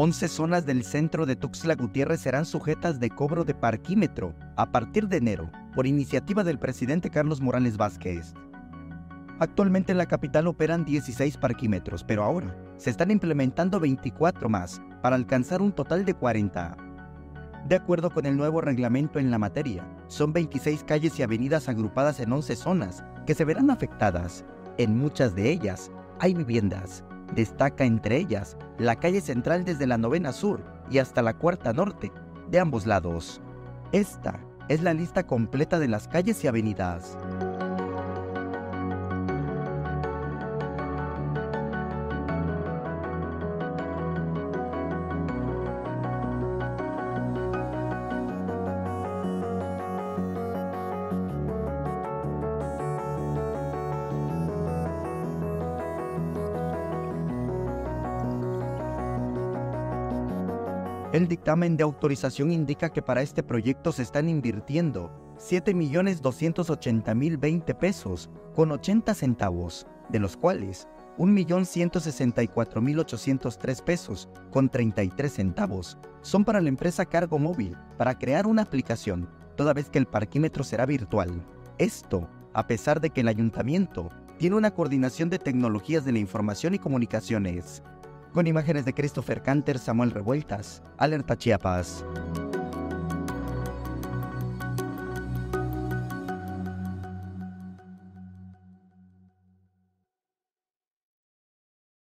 11 zonas del centro de Tuxtla Gutiérrez serán sujetas de cobro de parquímetro a partir de enero, por iniciativa del presidente Carlos Morales Vázquez. Actualmente en la capital operan 16 parquímetros, pero ahora se están implementando 24 más para alcanzar un total de 40. De acuerdo con el nuevo reglamento en la materia, son 26 calles y avenidas agrupadas en 11 zonas que se verán afectadas. En muchas de ellas hay viviendas, Destaca entre ellas la calle central desde la novena sur y hasta la cuarta norte, de ambos lados. Esta es la lista completa de las calles y avenidas. El dictamen de autorización indica que para este proyecto se están invirtiendo 7.280.020 pesos con 80 centavos, de los cuales 1.164.803 pesos con 33 centavos son para la empresa Cargo Móvil para crear una aplicación, toda vez que el parquímetro será virtual. Esto, a pesar de que el ayuntamiento tiene una coordinación de tecnologías de la información y comunicaciones con imágenes de Christopher Canter, Samuel Revueltas, Alerta Chiapas.